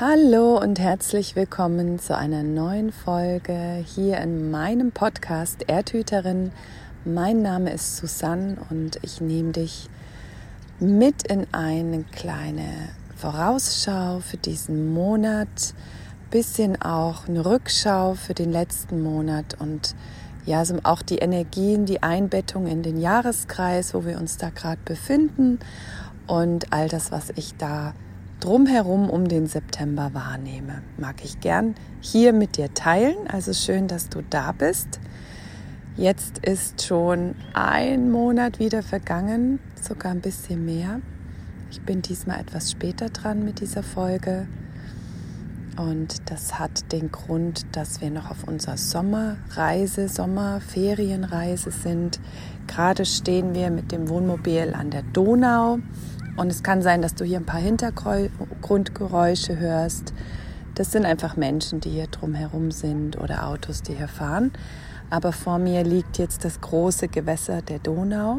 Hallo und herzlich willkommen zu einer neuen Folge hier in meinem Podcast Erdhüterin. Mein Name ist Susanne und ich nehme dich mit in eine kleine Vorausschau für diesen Monat, bisschen auch eine Rückschau für den letzten Monat und ja, also auch die Energien, die Einbettung in den Jahreskreis, wo wir uns da gerade befinden und all das, was ich da drumherum um den September wahrnehme. Mag ich gern hier mit dir teilen. Also schön, dass du da bist. Jetzt ist schon ein Monat wieder vergangen, sogar ein bisschen mehr. Ich bin diesmal etwas später dran mit dieser Folge. Und das hat den Grund, dass wir noch auf unserer Sommerreise, Sommerferienreise sind. Gerade stehen wir mit dem Wohnmobil an der Donau und es kann sein, dass du hier ein paar Hintergrundgeräusche hörst. Das sind einfach Menschen, die hier drumherum sind oder Autos, die hier fahren. Aber vor mir liegt jetzt das große Gewässer der Donau.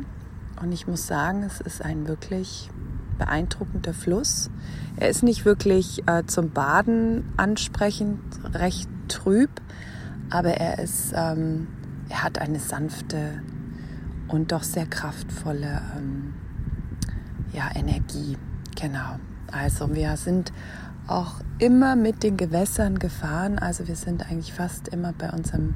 Und ich muss sagen, es ist ein wirklich beeindruckender Fluss. Er ist nicht wirklich äh, zum Baden ansprechend, recht trüb, aber er ist, ähm, er hat eine sanfte und doch sehr kraftvolle ähm, ja, Energie. Genau. Also wir sind auch immer mit den Gewässern gefahren. Also wir sind eigentlich fast immer bei unserem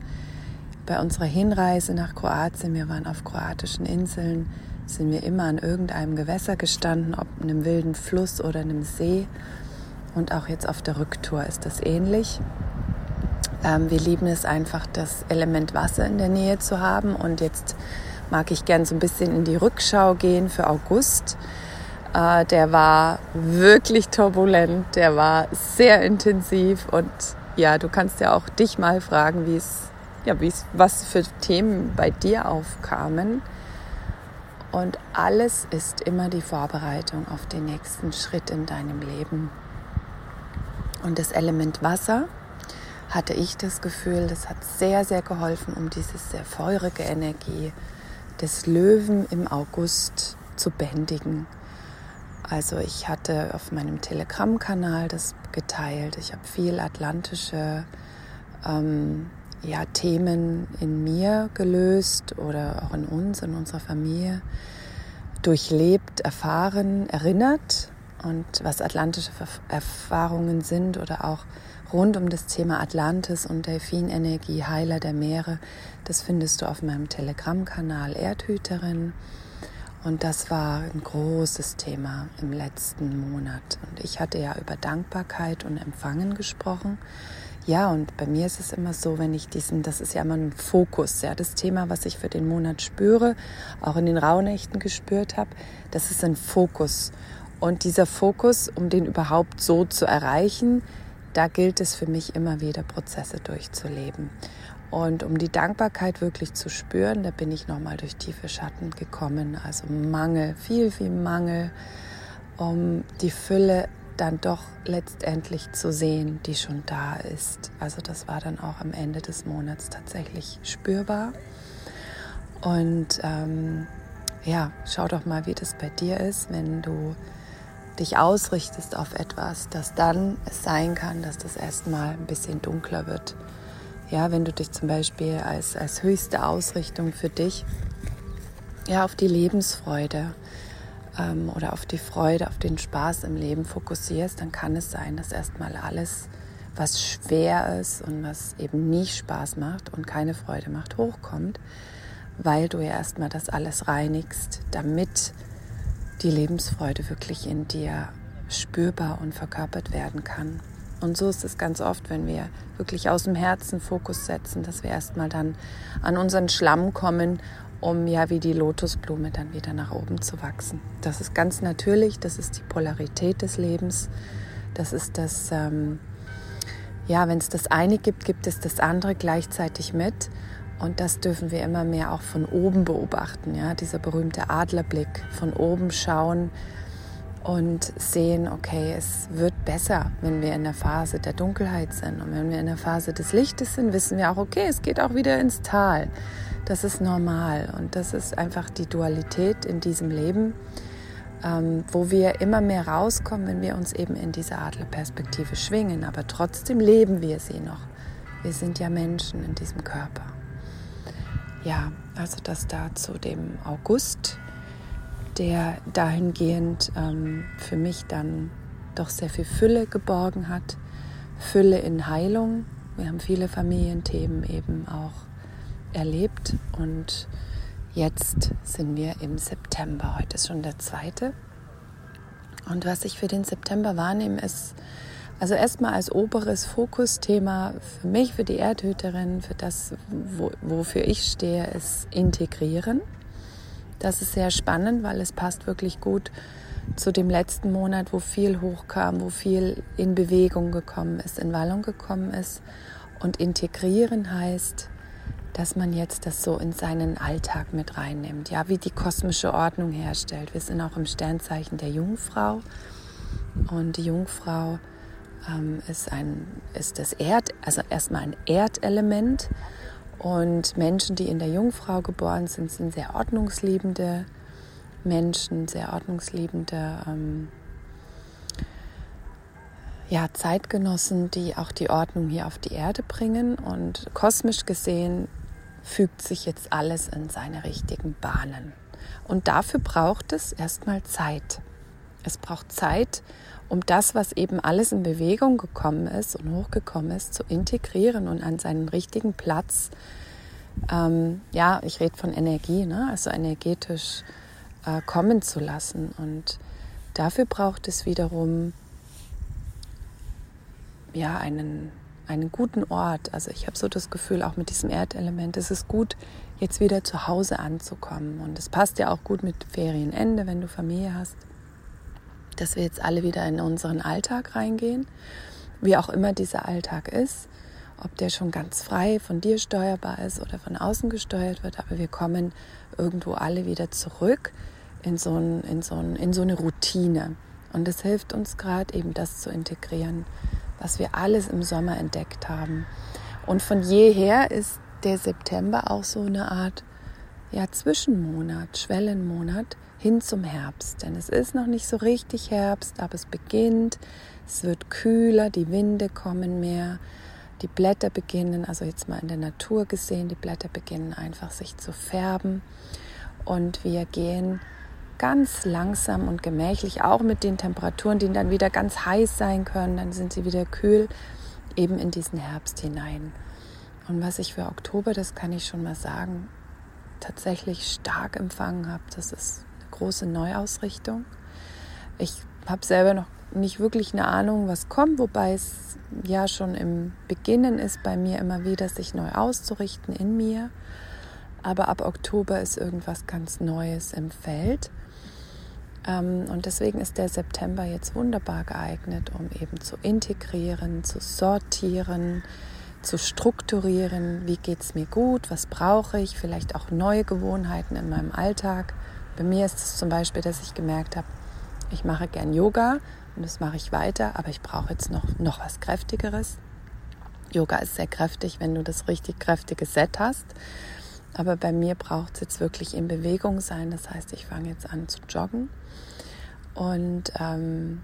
bei unserer Hinreise nach Kroatien, wir waren auf kroatischen Inseln, sind wir immer an irgendeinem Gewässer gestanden, ob einem wilden Fluss oder einem See. Und auch jetzt auf der Rücktour ist das ähnlich. Ähm, wir lieben es einfach, das Element Wasser in der Nähe zu haben. Und jetzt mag ich gern so ein bisschen in die Rückschau gehen für August. Äh, der war wirklich turbulent, der war sehr intensiv und ja, du kannst ja auch dich mal fragen, wie es, ja, wie es, was für Themen bei dir aufkamen. Und alles ist immer die Vorbereitung auf den nächsten Schritt in deinem Leben. Und das Element Wasser hatte ich das Gefühl, das hat sehr, sehr geholfen, um diese sehr feurige Energie des Löwen im August zu bändigen. Also ich hatte auf meinem Telegram-Kanal das geteilt. Ich habe viel atlantische ähm, ja, Themen in mir gelöst oder auch in uns, in unserer Familie durchlebt, erfahren, erinnert und was atlantische Erfahrungen sind oder auch rund um das Thema Atlantis und Delfinenergie, Heiler der Meere, das findest du auf meinem Telegram-Kanal Erdhüterin. Und das war ein großes Thema im letzten Monat. Und ich hatte ja über Dankbarkeit und Empfangen gesprochen. Ja, und bei mir ist es immer so, wenn ich diesen, das ist ja immer ein Fokus, ja, das Thema, was ich für den Monat spüre, auch in den Rauhnächten gespürt habe, das ist ein Fokus. Und dieser Fokus, um den überhaupt so zu erreichen, da gilt es für mich immer wieder, Prozesse durchzuleben. Und um die Dankbarkeit wirklich zu spüren, da bin ich nochmal durch tiefe Schatten gekommen. Also Mangel, viel, viel Mangel, um die Fülle dann doch letztendlich zu sehen, die schon da ist. Also das war dann auch am Ende des Monats tatsächlich spürbar. Und ähm, ja, schau doch mal, wie das bei dir ist, wenn du dich ausrichtest auf etwas, dass dann es sein kann, dass das erstmal ein bisschen dunkler wird. Ja, wenn du dich zum Beispiel als, als höchste Ausrichtung für dich ja, auf die Lebensfreude ähm, oder auf die Freude, auf den Spaß im Leben fokussierst, dann kann es sein, dass erstmal alles, was schwer ist und was eben nicht Spaß macht und keine Freude macht, hochkommt, weil du ja erstmal das alles reinigst, damit die Lebensfreude wirklich in dir spürbar und verkörpert werden kann. Und so ist es ganz oft, wenn wir wirklich aus dem Herzen Fokus setzen, dass wir erstmal dann an unseren Schlamm kommen, um ja wie die Lotusblume dann wieder nach oben zu wachsen. Das ist ganz natürlich, das ist die Polarität des Lebens. Das ist das, ähm, ja, wenn es das eine gibt, gibt es das andere gleichzeitig mit. Und das dürfen wir immer mehr auch von oben beobachten. Ja? Dieser berühmte Adlerblick, von oben schauen, und sehen, okay, es wird besser, wenn wir in der Phase der Dunkelheit sind. Und wenn wir in der Phase des Lichtes sind, wissen wir auch, okay, es geht auch wieder ins Tal. Das ist normal und das ist einfach die Dualität in diesem Leben. ähm, wo wir immer mehr rauskommen, wenn wir uns eben in diese Adlerperspektive schwingen. Aber trotzdem leben wir sie noch. Wir sind ja Menschen in diesem Körper. Ja, also das da zu dem August, der dahingehend ähm, für mich dann doch sehr viel Fülle geborgen hat. Fülle in Heilung. Wir haben viele Familienthemen eben auch erlebt und Jetzt sind wir im September. Heute ist schon der zweite. Und was ich für den September wahrnehme, ist also erstmal als oberes Fokusthema für mich, für die Erdhüterin, für das, wo, wofür ich stehe, ist Integrieren. Das ist sehr spannend, weil es passt wirklich gut zu dem letzten Monat, wo viel hochkam, wo viel in Bewegung gekommen ist, in Wallung gekommen ist. Und integrieren heißt, dass man jetzt das so in seinen Alltag mit reinnimmt, ja, wie die kosmische Ordnung herstellt. Wir sind auch im Sternzeichen der Jungfrau und die Jungfrau ähm, ist ein ist das Erd, also erstmal ein Erdelement und Menschen, die in der Jungfrau geboren sind, sind sehr ordnungsliebende Menschen, sehr ordnungsliebende ähm, ja, Zeitgenossen, die auch die Ordnung hier auf die Erde bringen. Und kosmisch gesehen fügt sich jetzt alles in seine richtigen Bahnen. Und dafür braucht es erstmal Zeit. Es braucht Zeit, um das, was eben alles in Bewegung gekommen ist und hochgekommen ist, zu integrieren und an seinen richtigen Platz, ähm, ja, ich rede von Energie, ne? also energetisch äh, kommen zu lassen. Und dafür braucht es wiederum ja, einen einen guten Ort. Also ich habe so das Gefühl, auch mit diesem Erdelement, es ist gut, jetzt wieder zu Hause anzukommen. Und es passt ja auch gut mit Ferienende, wenn du Familie hast, dass wir jetzt alle wieder in unseren Alltag reingehen, wie auch immer dieser Alltag ist, ob der schon ganz frei von dir steuerbar ist oder von außen gesteuert wird, aber wir kommen irgendwo alle wieder zurück in so, ein, in so, ein, in so eine Routine. Und es hilft uns gerade eben das zu integrieren, was wir alles im Sommer entdeckt haben. Und von jeher ist der September auch so eine Art ja, Zwischenmonat, Schwellenmonat hin zum Herbst. Denn es ist noch nicht so richtig Herbst, aber es beginnt, es wird kühler, die Winde kommen mehr, die Blätter beginnen, also jetzt mal in der Natur gesehen, die Blätter beginnen einfach sich zu färben und wir gehen ganz langsam und gemächlich, auch mit den Temperaturen, die dann wieder ganz heiß sein können, dann sind sie wieder kühl, eben in diesen Herbst hinein. Und was ich für Oktober, das kann ich schon mal sagen, tatsächlich stark empfangen habe, das ist eine große Neuausrichtung. Ich habe selber noch nicht wirklich eine Ahnung, was kommt, wobei es ja schon im Beginnen ist bei mir immer wieder, sich neu auszurichten in mir. Aber ab Oktober ist irgendwas ganz Neues im Feld. Ähm, und deswegen ist der September jetzt wunderbar geeignet, um eben zu integrieren, zu sortieren, zu strukturieren, wie geht es mir gut, was brauche ich, vielleicht auch neue Gewohnheiten in meinem Alltag. Bei mir ist es zum Beispiel, dass ich gemerkt habe, ich mache gern Yoga und das mache ich weiter, aber ich brauche jetzt noch, noch was Kräftigeres. Yoga ist sehr kräftig, wenn du das richtig kräftige Set hast. Aber bei mir braucht es jetzt wirklich in Bewegung sein. Das heißt, ich fange jetzt an zu joggen und ähm,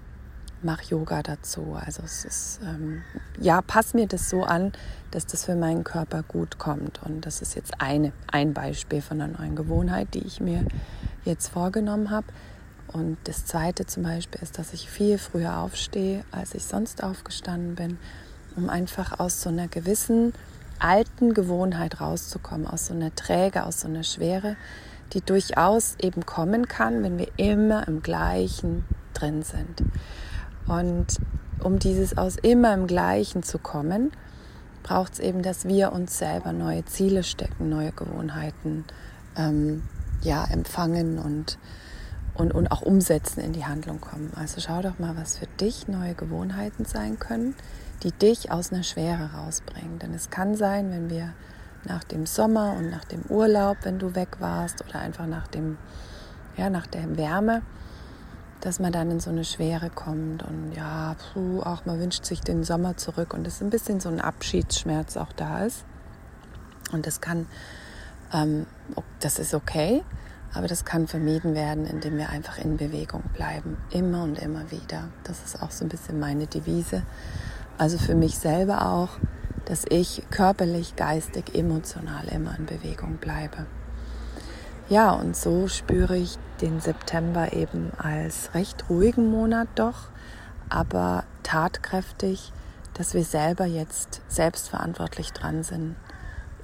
mache Yoga dazu. Also es ist, ähm, ja, pass mir das so an, dass das für meinen Körper gut kommt. Und das ist jetzt eine, ein Beispiel von einer neuen Gewohnheit, die ich mir jetzt vorgenommen habe. Und das zweite zum Beispiel ist, dass ich viel früher aufstehe, als ich sonst aufgestanden bin, um einfach aus so einer gewissen alten Gewohnheit rauszukommen, aus so einer Träge, aus so einer Schwere, die durchaus eben kommen kann, wenn wir immer im Gleichen drin sind. Und um dieses aus immer im Gleichen zu kommen, braucht es eben, dass wir uns selber neue Ziele stecken, neue Gewohnheiten ähm, ja, empfangen und, und, und auch umsetzen, in die Handlung kommen. Also schau doch mal, was für dich neue Gewohnheiten sein können, die dich aus einer Schwere rausbringen. Denn es kann sein, wenn wir nach dem Sommer und nach dem Urlaub, wenn du weg warst, oder einfach nach, dem, ja, nach der Wärme, dass man dann in so eine Schwere kommt und ja, puh, auch man wünscht sich den Sommer zurück und es ein bisschen so ein Abschiedsschmerz auch da ist. Und das kann, ähm, das ist okay, Aber das kann vermieden werden, indem wir einfach in Bewegung bleiben. Immer und immer wieder. Das ist auch so ein bisschen meine Devise. Also für mich selber auch, dass ich körperlich, geistig, emotional immer in Bewegung bleibe. Ja, und so spüre ich den September eben als recht ruhigen Monat doch, aber tatkräftig, dass wir selber jetzt selbstverantwortlich dran sind,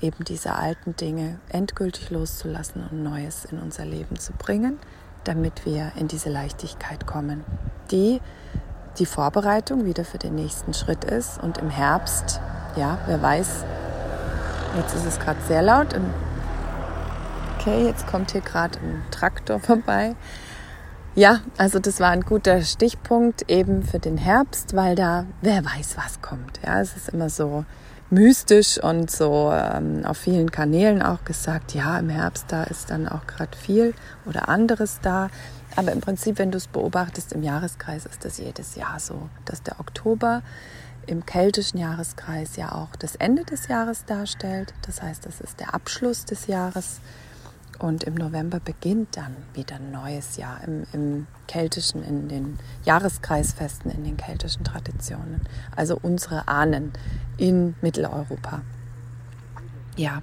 eben diese alten Dinge endgültig loszulassen und Neues in unser Leben zu bringen, damit wir in diese Leichtigkeit kommen, die die Vorbereitung wieder für den nächsten Schritt ist. Und im Herbst, ja, wer weiß, jetzt ist es gerade sehr laut. Okay, jetzt kommt hier gerade ein Traktor vorbei. Ja, also das war ein guter Stichpunkt eben für den Herbst, weil da wer weiß, was kommt. Ja, es ist immer so mystisch und so ähm, auf vielen Kanälen auch gesagt, ja, im Herbst da ist dann auch gerade viel oder anderes da. Aber im Prinzip, wenn du es beobachtest im Jahreskreis, ist das jedes Jahr so, dass der Oktober im keltischen Jahreskreis ja auch das Ende des Jahres darstellt. Das heißt, das ist der Abschluss des Jahres. Und im November beginnt dann wieder ein neues Jahr im, im keltischen, in den Jahreskreisfesten, in den keltischen Traditionen. Also unsere Ahnen in Mitteleuropa. Ja,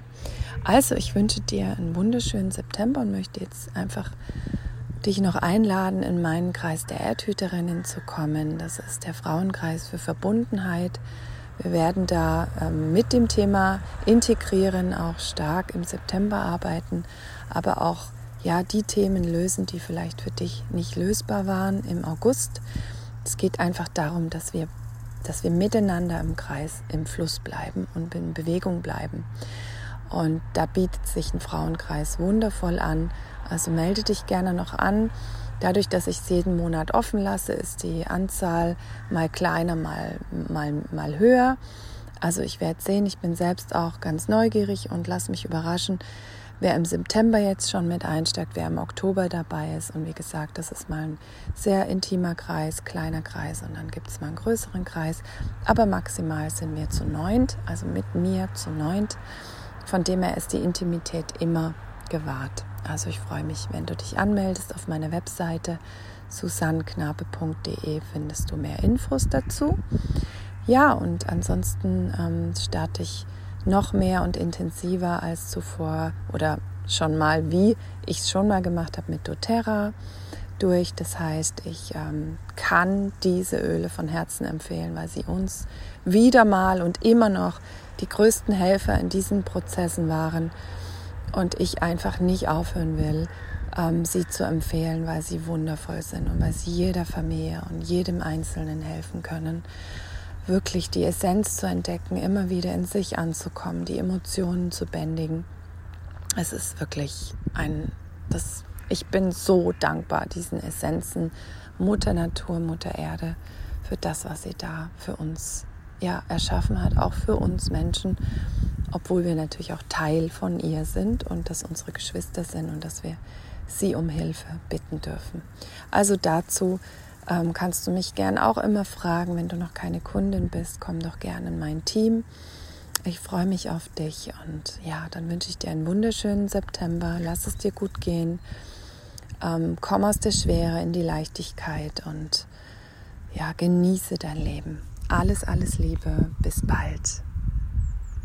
also ich wünsche dir einen wunderschönen September und möchte jetzt einfach dich noch einladen, in meinen Kreis der Erdhüterinnen zu kommen. Das ist der Frauenkreis für Verbundenheit. Wir werden da ähm, mit dem Thema Integrieren auch stark im September arbeiten, aber auch ja die Themen lösen, die vielleicht für dich nicht lösbar waren im August. Es geht einfach darum, dass wir dass wir miteinander im Kreis, im Fluss bleiben und in Bewegung bleiben. Und da bietet sich ein Frauenkreis wundervoll an. Also melde dich gerne noch an. Dadurch, dass ich es jeden Monat offen lasse, ist die Anzahl mal kleiner, mal, mal, mal höher. Also ich werde sehen, ich bin selbst auch ganz neugierig und lasse mich überraschen, wer im September jetzt schon mit einsteigt, wer im Oktober dabei ist. Und wie gesagt, das ist mal ein sehr intimer Kreis, kleiner Kreis und dann gibt es mal einen größeren Kreis. Aber maximal sind wir zu neunt, also mit mir zu neunt. Von dem her ist die Intimität immer gewahrt. Also ich freue mich, wenn du dich anmeldest auf meiner Webseite susannenknabe.de findest du mehr Infos dazu. Ja, und ansonsten ähm, starte ich noch mehr und intensiver als zuvor oder schon mal, wie ich es schon mal gemacht habe mit doTERRA durch. Das heißt, ich ähm, kann diese Öle von Herzen empfehlen, weil sie uns wieder mal und immer noch die größten Helfer in diesen Prozessen waren und ich einfach nicht aufhören will, ähm, sie zu empfehlen, weil sie wundervoll sind und weil sie jeder Familie und jedem Einzelnen helfen können wirklich die Essenz zu entdecken, immer wieder in sich anzukommen, die Emotionen zu bändigen. Es ist wirklich ein, das, ich bin so dankbar diesen Essenzen, Mutter Natur, Mutter Erde, für das, was sie da für uns ja, erschaffen hat, auch für uns Menschen, obwohl wir natürlich auch Teil von ihr sind und dass unsere Geschwister sind und dass wir sie um Hilfe bitten dürfen. Also dazu ähm, kannst du mich gern auch immer fragen, wenn du noch keine Kundin bist, komm doch gerne in mein Team. Ich freue mich auf dich und ja, dann wünsche ich dir einen wunderschönen September. Lass es dir gut gehen. Ähm, komm aus der Schwere in die Leichtigkeit und ja, genieße dein Leben. Alles, alles Liebe. Bis bald.